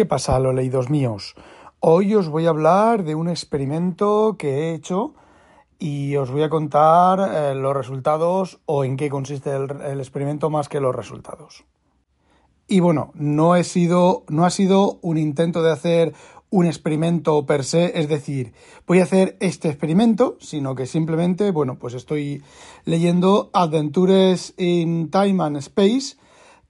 ¿Qué pasa, los leídos míos? Hoy os voy a hablar de un experimento que he hecho y os voy a contar eh, los resultados o en qué consiste el, experimento más que los resultados. Y bueno, no, no ha sido un intento de hacer un experimento per se, es decir, voy a hacer este experimento, sino que simplemente, bueno, pues estoy leyendo Adventures in Time and Space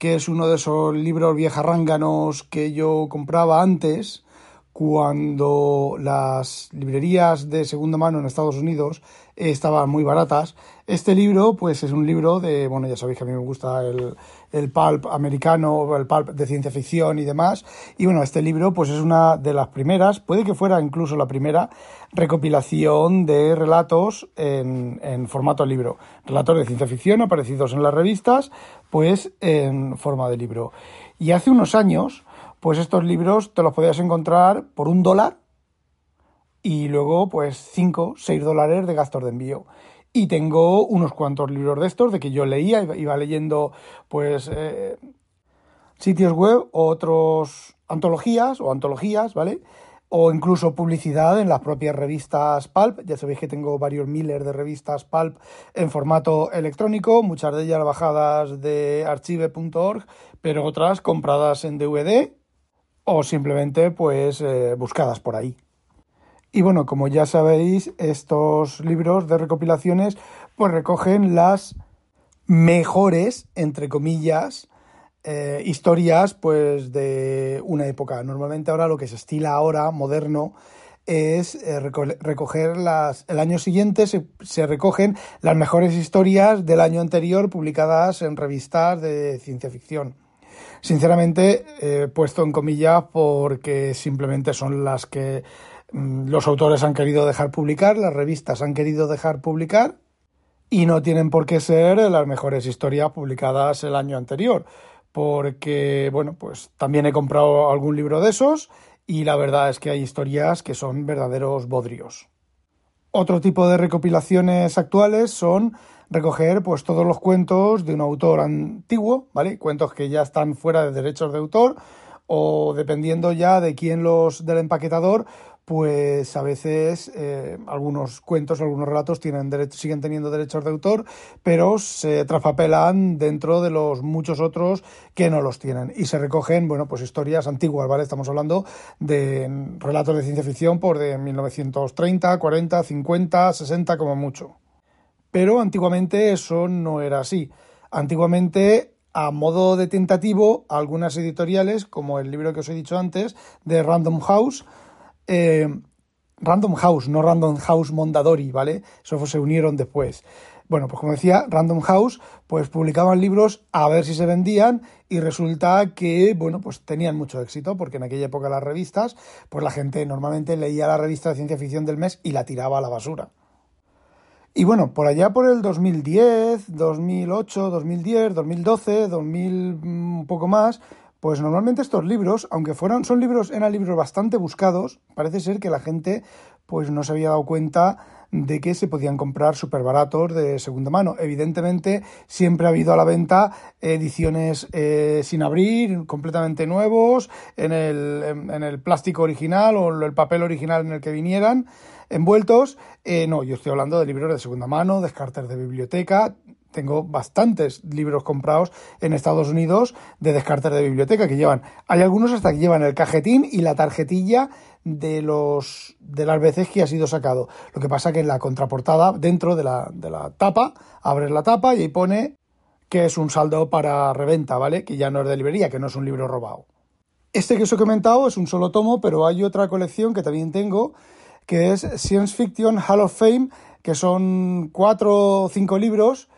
que es uno de esos libros viejarránganos que yo compraba antes, cuando las librerías de segunda mano en Estados Unidos estaban muy baratas. Este libro, pues es un libro de, bueno, ya sabéis que a mí me gusta el, el pulp americano, el pulp de ciencia ficción y demás. Y bueno, este libro, pues es una de las primeras, puede que fuera incluso la primera recopilación de relatos en, en formato libro. Relatos de ciencia ficción aparecidos en las revistas, pues en forma de libro. Y hace unos años, pues estos libros te los podías encontrar por un dólar y luego pues 5, 6 dólares de gastos de envío. Y tengo unos cuantos libros de estos, de que yo leía, iba leyendo pues eh, sitios web o otros antologías o antologías, ¿vale? O incluso publicidad en las propias revistas Pulp. Ya sabéis que tengo varios miles de revistas Pulp en formato electrónico, muchas de ellas bajadas de archive.org, pero otras compradas en DVD o simplemente pues eh, buscadas por ahí. Y bueno, como ya sabéis, estos libros de recopilaciones pues recogen las mejores, entre comillas, eh, historias pues de una época. Normalmente ahora lo que se estila ahora, moderno, es eh, recoger las... El año siguiente se, se, recogen las mejores historias del año anterior publicadas en revistas de ciencia ficción sinceramente, he puesto en comillas porque simplemente son las que mm, los autores han querido dejar publicar, las revistas han querido dejar publicar y no tienen por qué ser las mejores historias publicadas el año anterior. Porque, bueno, pues también he comprado algún libro de esos y la verdad es que hay historias que son verdaderos bodrios. Otro tipo de recopilaciones actuales son recoger pues todos los cuentos de un autor antiguo, ¿vale? Cuentos que ya están fuera de derechos de autor o dependiendo ya de quién los del empaquetador, pues a veces eh, algunos cuentos, algunos relatos tienen siguen teniendo derechos de autor, pero se traspapelan dentro de los muchos otros que no los tienen y se recogen, bueno, pues historias antiguas, ¿vale? Estamos hablando de relatos de ciencia ficción por de 1930, 40, 50, 60 como mucho. Pero antiguamente eso no era así. Antiguamente, a modo de tentativo, algunas editoriales, como el libro que os he dicho antes, de Random House, eh, Random House, no Random House Mondadori, ¿vale? Eso se unieron después. Bueno, pues como decía, Random House, pues publicaban libros a ver si se vendían y resulta que, bueno, pues tenían mucho éxito, porque en aquella época las revistas, pues la gente normalmente leía la revista de ciencia ficción del mes y la tiraba a la basura. Y bueno, por allá por el 2010, 2008, 2010, 2012, 2000 un poco más, pues normalmente estos libros, aunque fueron, son libros, eran libros bastante buscados, parece ser que la gente pues no se había dado cuenta de que se podían comprar súper baratos de segunda mano. Evidentemente, siempre ha habido a la venta ediciones eh, sin abrir, completamente nuevos, en el, en el plástico original o el papel original en el que vinieran envueltos. Eh, no, yo estoy hablando de libros de segunda mano, descartes de biblioteca. Tengo bastantes libros comprados en Estados Unidos de descartes de biblioteca que llevan. Hay algunos hasta que llevan el cajetín y la tarjetilla de los de las veces que ha sido sacado. Lo que pasa que en la contraportada, dentro de la, de la tapa, abres la tapa y ahí pone que es un saldo para reventa, ¿vale? Que ya no es de librería, que no es un libro robado. Este que os he comentado es un solo tomo, pero hay otra colección que también tengo que es Science Fiction Hall of Fame, que son cuatro o cinco libros.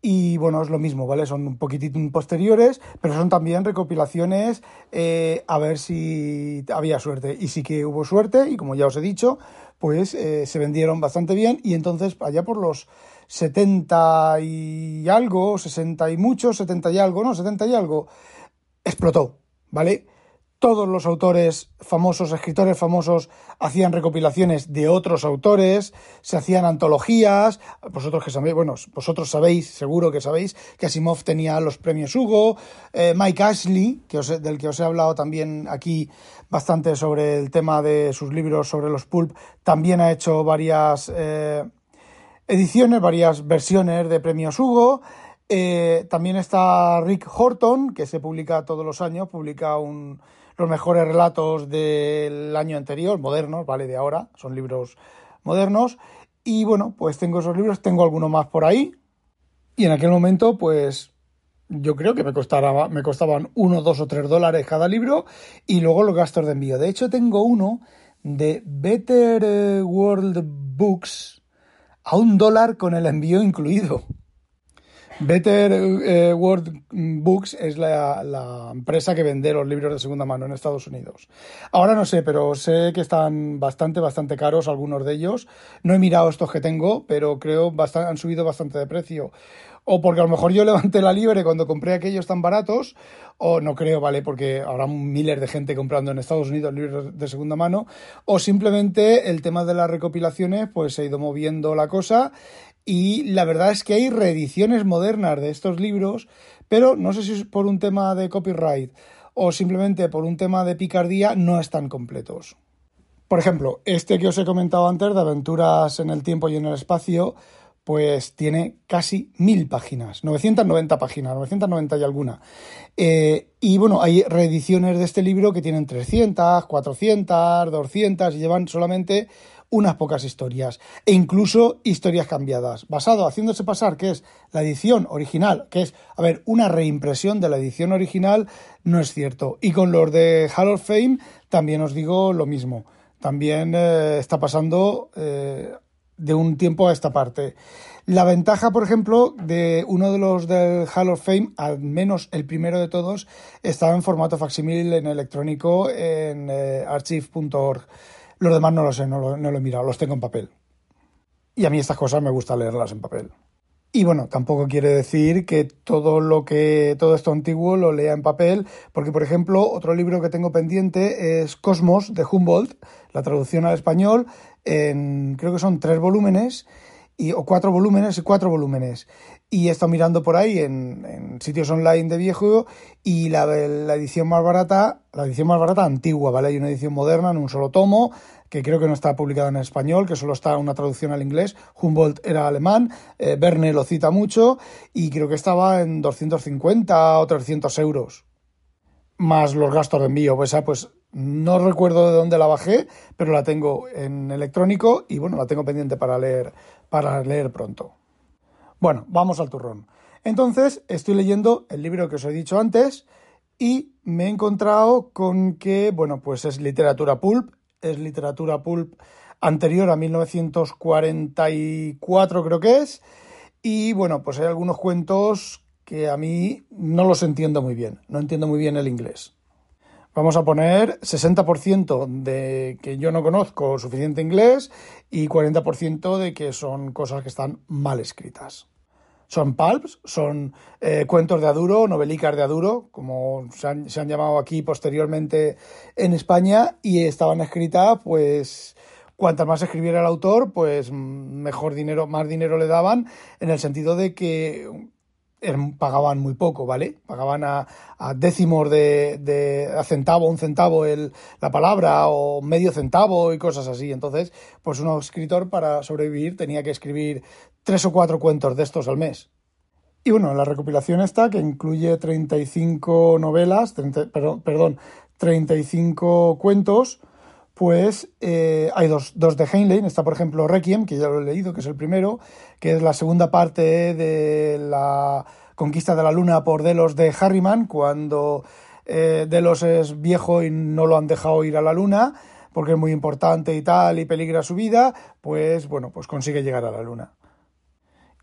Y bueno, es lo mismo, ¿vale? Son un poquitito posteriores, pero son también recopilaciones eh, a ver si había suerte. Y sí que hubo suerte, y como ya os he dicho, pues eh, se vendieron bastante bien. Y entonces, allá por los 70 y algo, 60 y mucho, 70 y algo, no, 70 y algo, explotó, ¿vale? Todos los autores famosos, escritores famosos, hacían recopilaciones de otros autores, se hacían antologías. Vosotros que sabéis, bueno, vosotros sabéis, seguro que sabéis, que Asimov tenía los premios Hugo. Eh, Mike Ashley, del que os he hablado también aquí bastante sobre el tema de sus libros sobre los pulp, también ha hecho varias eh, ediciones, varias versiones de premios Hugo. Eh, también está Rick Horton, que se publica todos los años, publica un los mejores relatos del año anterior, modernos, ¿vale? De ahora, son libros modernos. Y bueno, pues tengo esos libros, tengo algunos más por ahí. Y en aquel momento, pues yo creo que me, costara, me costaban uno, dos o tres dólares cada libro y luego los gastos de envío. De hecho, tengo uno de Better World Books a un dólar con el envío incluido. Better eh, World Books es la, empresa que vende los libros de segunda mano en Estados Unidos. Ahora no sé, pero sé que están bastante, bastante caros algunos de ellos. No he mirado estos que tengo, pero creo que han subido bastante de precio. O porque a lo mejor yo levanté la libre cuando compré aquellos tan baratos, o no creo, ¿vale? Porque habrá miles de gente comprando en Estados Unidos libros de segunda mano, o simplemente el tema de las recopilaciones, pues se ha ido moviendo la cosa y la verdad es que hay reediciones modernas de estos libros, pero no sé si es por un tema de copyright o simplemente por un tema de picardía, no están completos. Por ejemplo, este que os he comentado antes de Aventuras en el Tiempo y en el Espacio, pues tiene casi mil páginas, 990 páginas, 990 y alguna. Eh, y bueno, hay reediciones de este libro que tienen 300, 400, 200 y llevan solamente unas pocas historias e incluso historias cambiadas, basado haciéndose pasar que es la edición original, que es, a ver, una reimpresión de la edición original, no es cierto. Y con los de Hall of Fame también os digo lo mismo. También eh, está pasando eh, de un tiempo a esta parte. La ventaja, por ejemplo, de uno de los del Hall of Fame, al menos el primero de todos, estaba en formato facsimil en electrónico en eh, archive.org. Los demás no lo sé, no lo, he mirado, los tengo en papel. Y a mí estas cosas me gusta leerlas en papel. Y bueno, tampoco quiere decir que todo lo que todo esto antiguo lo lea en papel, porque por ejemplo, otro libro que tengo pendiente es Cosmos de Humboldt, la traducción al español, en creo que son tres volúmenes o cuatro volúmenes y cuatro volúmenes y he estado mirando por ahí en, sitios online de viejo y la, edición más barata, la edición más barata antigua, ¿vale? Hay una edición moderna en un solo tomo que creo que no está publicada en español, que solo está una traducción al inglés. Humboldt era alemán, eh, Verne lo cita mucho y creo que estaba en 250 o 300 euros. Más los gastos de envío, pues, pues no recuerdo de dónde la bajé, pero la tengo en electrónico y bueno, la tengo pendiente para leer, para leer pronto. Bueno, vamos al turrón. Entonces, estoy leyendo el libro que os he dicho antes y me he encontrado con que, bueno, pues es literatura pulp, es literatura pulp anterior a 1944 creo que es, y bueno, pues hay algunos cuentos que a mí no los entiendo muy bien, no entiendo muy bien el inglés. Vamos a poner 60% de que yo no conozco suficiente inglés y 40% de que son cosas que están mal escritas. Son pulps, son eh, cuentos de Aduro, novelicas de Aduro, como se han, llamado aquí posteriormente en España, y estaban escritas, pues, cuantas más escribiera el autor, pues mejor dinero, más dinero le daban, en el sentido de que pagaban muy poco, ¿vale? Pagaban a, décimos de, de, a centavo, un centavo el, la palabra o medio centavo y cosas así. Entonces, pues un escritor para sobrevivir tenía que escribir tres o cuatro cuentos de estos al mes. Y bueno, la recopilación está que incluye 35 novelas, perdón, perdón, 35 cuentos, pues eh, hay dos, dos de Heinlein. Está, por ejemplo, Requiem, que ya lo he leído, que es el primero, que es la segunda parte de la conquista de la luna por Delos de Harriman, cuando eh, Delos es viejo y no lo han dejado ir a la luna, porque es muy importante y tal, y peligra su vida, pues bueno, pues consigue llegar a la luna.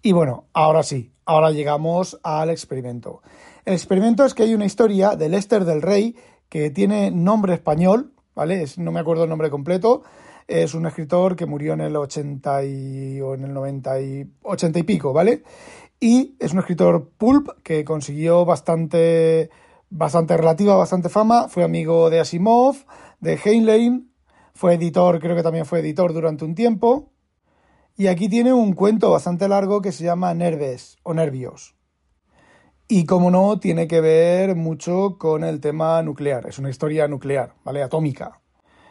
Y bueno, ahora sí, ahora llegamos al experimento. El experimento es que hay una historia de Lester del Rey que tiene nombre español, ¿vale? no me acuerdo el nombre completo. Es un escritor que murió en el 80 y, o en el 90 y 80 y pico, ¿vale? Y es un escritor pulp que consiguió bastante bastante relativa, bastante fama, fue amigo de Asimov, de Heinlein, fue editor, creo que también fue editor durante un tiempo. Y aquí tiene un cuento bastante largo que se llama Nerves o Nervios. Y como no, tiene que ver mucho con el tema nuclear. Es una historia nuclear, ¿vale? Atómica.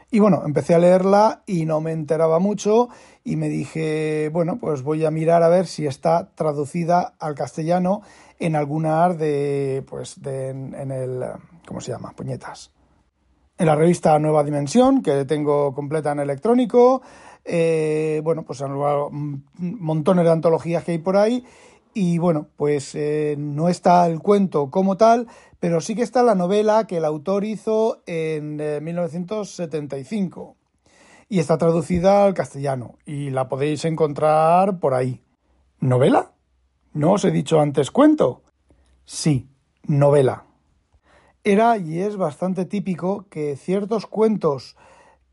Y bueno, empecé a leerla y no me enteraba mucho y me dije, bueno, pues voy a mirar a ver si está traducida al castellano en alguna de, pues, de, en, el, ¿cómo se llama? Puñetas. En la revista Nueva Dimensión, que tengo completa en electrónico, eh, bueno, pues montones de antologías que hay por ahí y bueno, pues eh, no está el cuento como tal, pero sí que está la novela que el autor hizo en 1975 eh, y está traducida al castellano y la podéis encontrar por ahí. ¿Novela? ¿No os he dicho antes cuento? Sí, novela. Era y es bastante típico que ciertos cuentos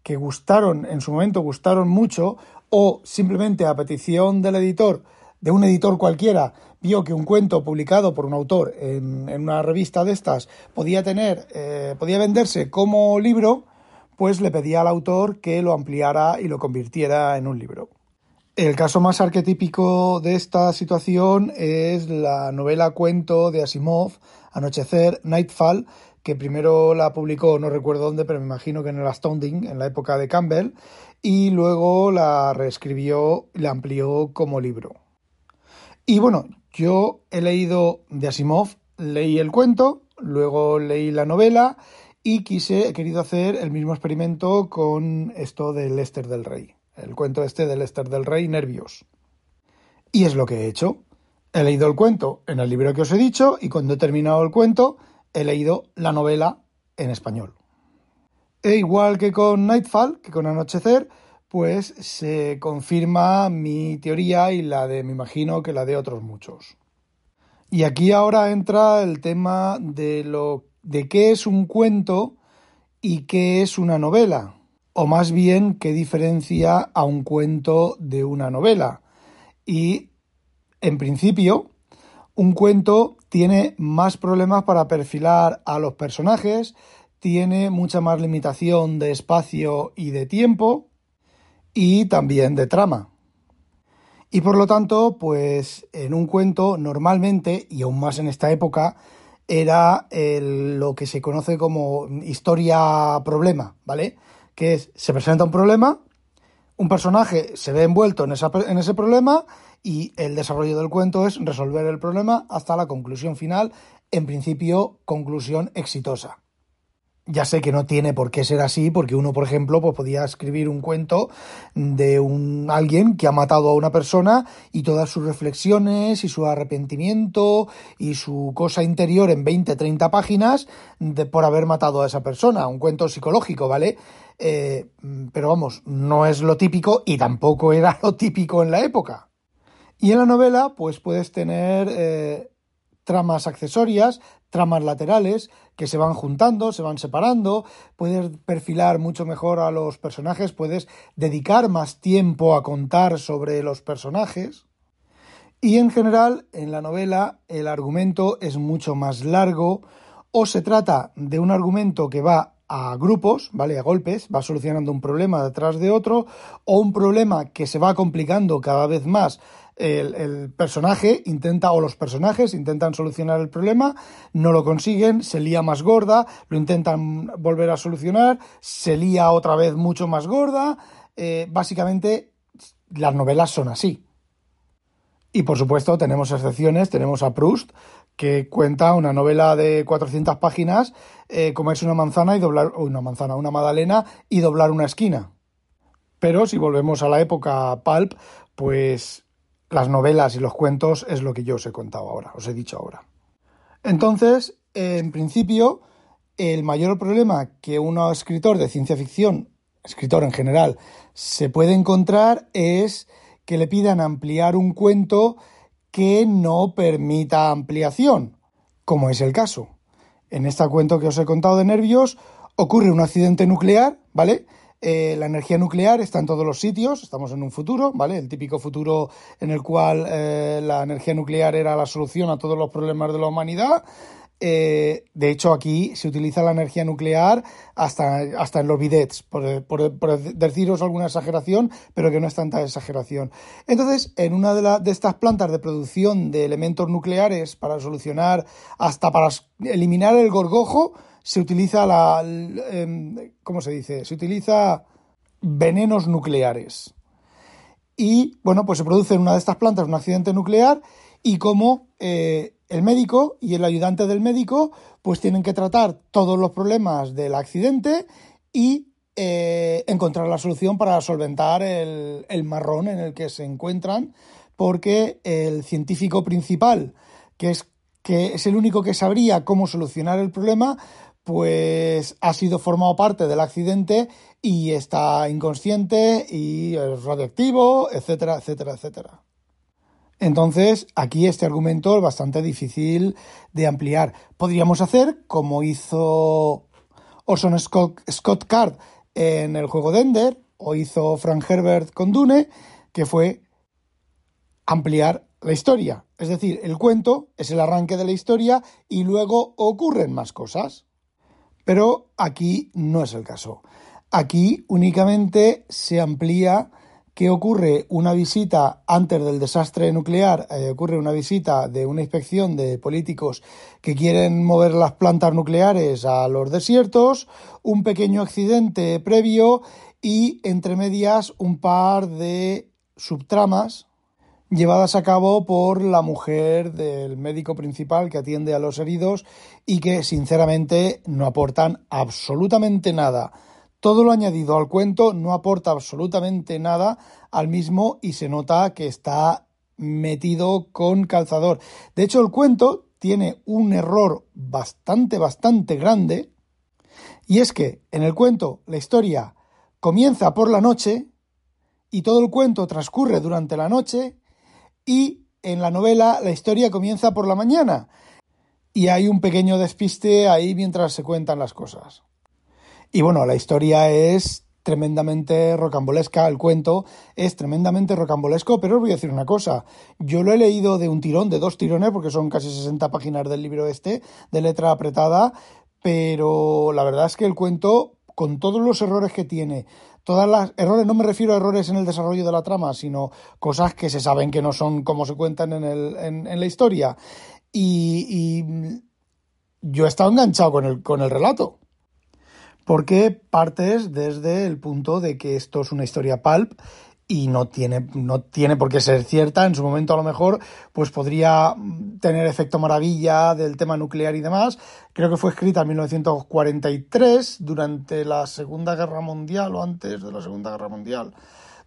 que gustaron, en su momento gustaron mucho, o simplemente a petición del editor, de un editor cualquiera, vio que un cuento publicado por un autor en, una revista de estas podía tener, eh, podía venderse como libro, pues le pedía al autor que lo ampliara y lo convirtiera en un libro. El caso más arquetípico de esta situación es la novela cuento de Asimov, Anochecer, Nightfall, que primero la publicó, no recuerdo dónde, pero me imagino que en el Astounding, en la época de Campbell, y luego la reescribió la amplió como libro. Y bueno, yo he leído de Asimov, leí el cuento, luego leí la novela y quise, he querido hacer el mismo experimento con esto de Lester del Rey, el cuento este de Lester del Rey, Nervios. Y es lo que he hecho. He leído el cuento en el libro que os he dicho y cuando he terminado el cuento he leído la novela en español. E igual que con Nightfall, que con Anochecer, pues se confirma mi teoría y la de, me imagino, que la de otros muchos. Y aquí ahora entra el tema de lo de qué es un cuento y qué es una novela, o más bien qué diferencia a un cuento de una novela. Y en principio, un cuento tiene más problemas para perfilar a los personajes, tiene mucha más limitación de espacio y de tiempo y también de trama. Y por lo tanto, pues en un cuento normalmente, y aún más en esta época, era lo que se conoce como historia problema, ¿vale? Que es, se presenta un problema, un personaje se ve envuelto en, en ese problema y el desarrollo del cuento es resolver el problema hasta la conclusión final, en principio conclusión exitosa. Ya sé que no tiene por qué ser así, porque uno, por ejemplo, pues podía escribir un cuento de un alguien que ha matado a una persona y todas sus reflexiones y su arrepentimiento y su cosa interior en 20, 30 páginas de, por haber matado a esa persona. Un cuento psicológico, ¿vale? Eh, pero vamos, no es lo típico y tampoco era lo típico en la época. Y en la novela, pues puedes tener eh, tramas accesorias, tramas laterales, que se van juntando, se van separando, puedes perfilar mucho mejor a los personajes, puedes dedicar más tiempo a contar sobre los personajes. Y en general, en la novela, el argumento es mucho más largo, o se trata de un argumento que va a grupos, ¿vale? A golpes, va solucionando un problema detrás de otro, o un problema que se va complicando cada vez más el, personaje intenta, o los personajes intentan solucionar el problema, no lo consiguen, se lía más gorda, lo intentan volver a solucionar, se lía otra vez mucho más gorda. Eh, básicamente, las novelas son así. Y por supuesto, tenemos excepciones, tenemos a Proust, que cuenta una novela de 400 páginas, eh, comerse una manzana y doblar, una manzana, una magdalena y doblar una esquina. Pero si volvemos a la época pulp, pues las novelas y los cuentos es lo que yo os he contado ahora, os he dicho ahora. Entonces, en principio, el mayor problema que un escritor de ciencia ficción, escritor en general, se puede encontrar es que le pidan ampliar un cuento que no permita ampliación, como es el caso. En este cuento que os he contado de nervios, ocurre un accidente nuclear, ¿vale? Eh, la energía nuclear está en todos los sitios, estamos en un futuro, ¿vale? El típico futuro en el cual eh, la energía nuclear era la solución a todos los problemas de la humanidad eh, de hecho, aquí se utiliza la energía nuclear hasta, hasta en los bidets, por, por, deciros alguna exageración, pero que no es tanta exageración. Entonces, en una de, de estas plantas de producción de elementos nucleares para solucionar, hasta para eliminar el gorgojo, se utiliza la. Em, ¿Cómo se dice? Se utiliza venenos nucleares. Y bueno, pues se produce en una de estas plantas un accidente nuclear y como eh, el médico y el ayudante del médico pues tienen que tratar todos los problemas del accidente y eh, encontrar la solución para solventar el, marrón en el que se encuentran porque el científico principal, que es, que es el único que sabría cómo solucionar el problema, pues ha sido formado parte del accidente y está inconsciente y es radioactivo, etcétera, etcétera, etcétera. Entonces, aquí este argumento es bastante difícil de ampliar. Podríamos hacer como hizo Orson Scott, Card en el juego de Ender, o hizo Frank Herbert con Dune, que fue ampliar la historia. Es decir, el cuento es el arranque de la historia y luego ocurren más cosas. Pero aquí no es el caso. Aquí únicamente se amplía que ocurre una visita antes del desastre nuclear, eh, ocurre una visita de una inspección de políticos que quieren mover las plantas nucleares a los desiertos, un pequeño accidente previo y entre medias un par de subtramas llevadas a cabo por la mujer del médico principal que atiende a los heridos y que sinceramente no aportan absolutamente nada todo lo añadido al cuento no aporta absolutamente nada al mismo y se nota que está metido con calzador. De hecho, el cuento tiene un error bastante, bastante grande, y es que en el cuento la historia comienza por la noche y todo el cuento transcurre durante la noche y en la novela la historia comienza por la mañana. Y hay un pequeño despiste ahí mientras se cuentan las cosas. Y bueno, la historia es tremendamente rocambolesca, el cuento es tremendamente rocambolesco, pero os voy a decir una cosa, yo lo he leído de un tirón, de dos tirones, porque son casi 60 páginas del libro este, de letra apretada, pero la verdad es que el cuento, con todos los errores que tiene, todas las errores, no me refiero a errores en el desarrollo de la trama, sino cosas que se saben que no son como se cuentan en, el, en, la historia, y, y yo he estado enganchado con el, con el relato. Porque partes desde el punto de que esto es una historia pulp y no tiene, no tiene por qué ser cierta. En su momento, a lo mejor, pues podría tener efecto maravilla del tema nuclear y demás. Creo que fue escrita en 1943, durante la Segunda Guerra Mundial o antes de la Segunda Guerra Mundial.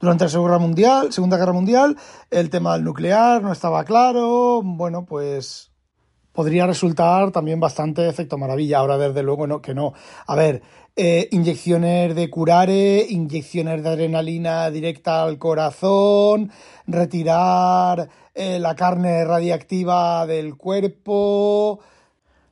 Durante la Segunda Mundial, Segunda Guerra Mundial, el tema del nuclear no estaba claro. Bueno, pues podría resultar también bastante efecto maravilla. Ahora, desde luego, no, que no. A ver, eh, inyecciones de curare, inyecciones de adrenalina directa al corazón, retirar eh, la carne radiactiva del cuerpo,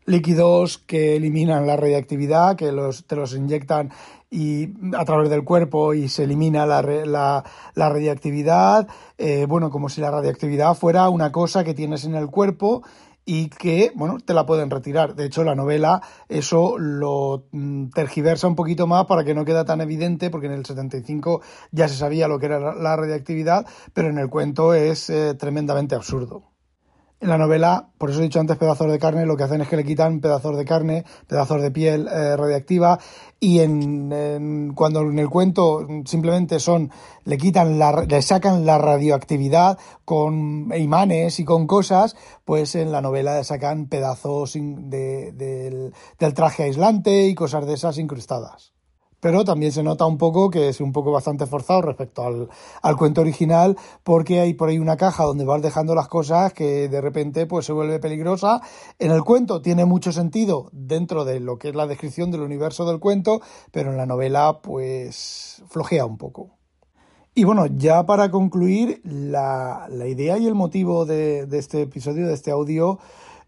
líquidos que eliminan la radiactividad, que te los inyectan y a través del cuerpo y se elimina la radiactividad, eh, bueno, como si la radiactividad fuera una cosa que tienes en el cuerpo y que, bueno, te la pueden retirar. De hecho, la novela eso lo mm, tergiversa un poquito más para que no quede tan evidente, porque en el 75 ya se sabía lo que era la radiactividad, pero en el cuento es eh, tremendamente absurdo. En la novela, por eso he dicho antes pedazos de carne, lo que hacen es que le quitan pedazos de carne, pedazos de piel eh, radiactiva y en, cuando en el cuento simplemente son le quitan la, le sacan la radioactividad con imanes y con cosas, pues en la novela le sacan pedazos del traje aislante y cosas de esas incrustadas pero también se nota un poco que es un poco bastante forzado respecto al, cuento original, porque hay por ahí una caja donde vas dejando las cosas que de repente pues se vuelve peligrosa. En el cuento tiene mucho sentido dentro de lo que es la descripción del universo del cuento, pero en la novela pues flojea un poco. Y bueno, ya para concluir, la, idea y el motivo de, este episodio, de este audio,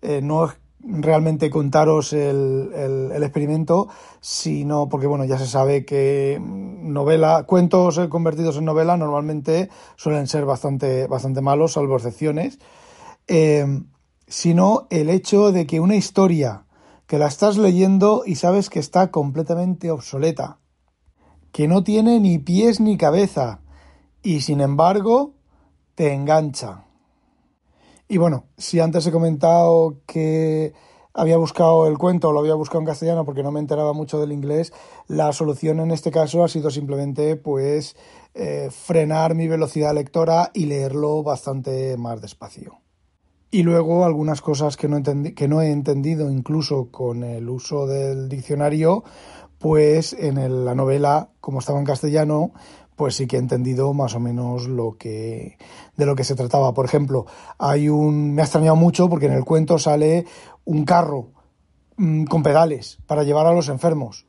eh, no es realmente contaros el, el, experimento, sino porque bueno, ya se sabe que novela, cuentos convertidos en novela normalmente suelen ser bastante, bastante malos, salvo excepciones. Eh, sino el hecho de que una historia que la estás leyendo y sabes que está completamente obsoleta, que no tiene ni pies ni cabeza, y sin embargo te engancha. Y bueno, si antes he comentado que había buscado el cuento, lo había buscado en castellano porque no me enteraba mucho del inglés, la solución en este caso ha sido simplemente pues eh, frenar mi velocidad lectora y leerlo bastante más despacio. Y luego algunas cosas que no, que no he entendido incluso con el uso del diccionario, pues en la novela, como estaba en castellano, pues sí que he entendido más o menos lo que de lo que se trataba. Por ejemplo, hay un me ha extrañado mucho porque en el cuento sale un carro mm, con pedales para llevar a los enfermos.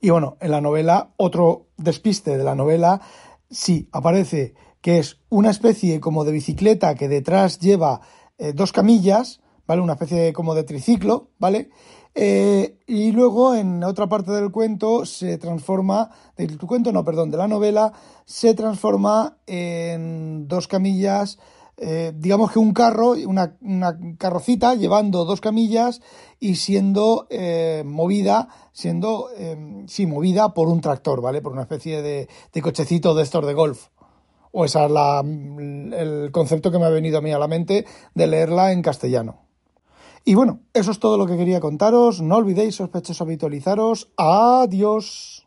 Y bueno, en la novela otro despiste de la novela sí aparece que es una especie como de bicicleta que detrás lleva eh, dos camillas, ¿vale? Una especie como de triciclo, ¿vale? Eh, y luego en otra parte del cuento se transforma, del cuento no, perdón, de la novela, se transforma en dos camillas, eh, digamos que un carro, una, carrocita llevando dos camillas y siendo eh, movida, siendo, sí, movida por un tractor, ¿vale? Por una especie de, de cochecito de estos de golf. O ese es la, el concepto que me ha venido a mí a la mente de leerla en castellano. Y bueno, eso es todo lo que quería contaros. No olvidéis, sospechosos, habitualizaros. Adiós.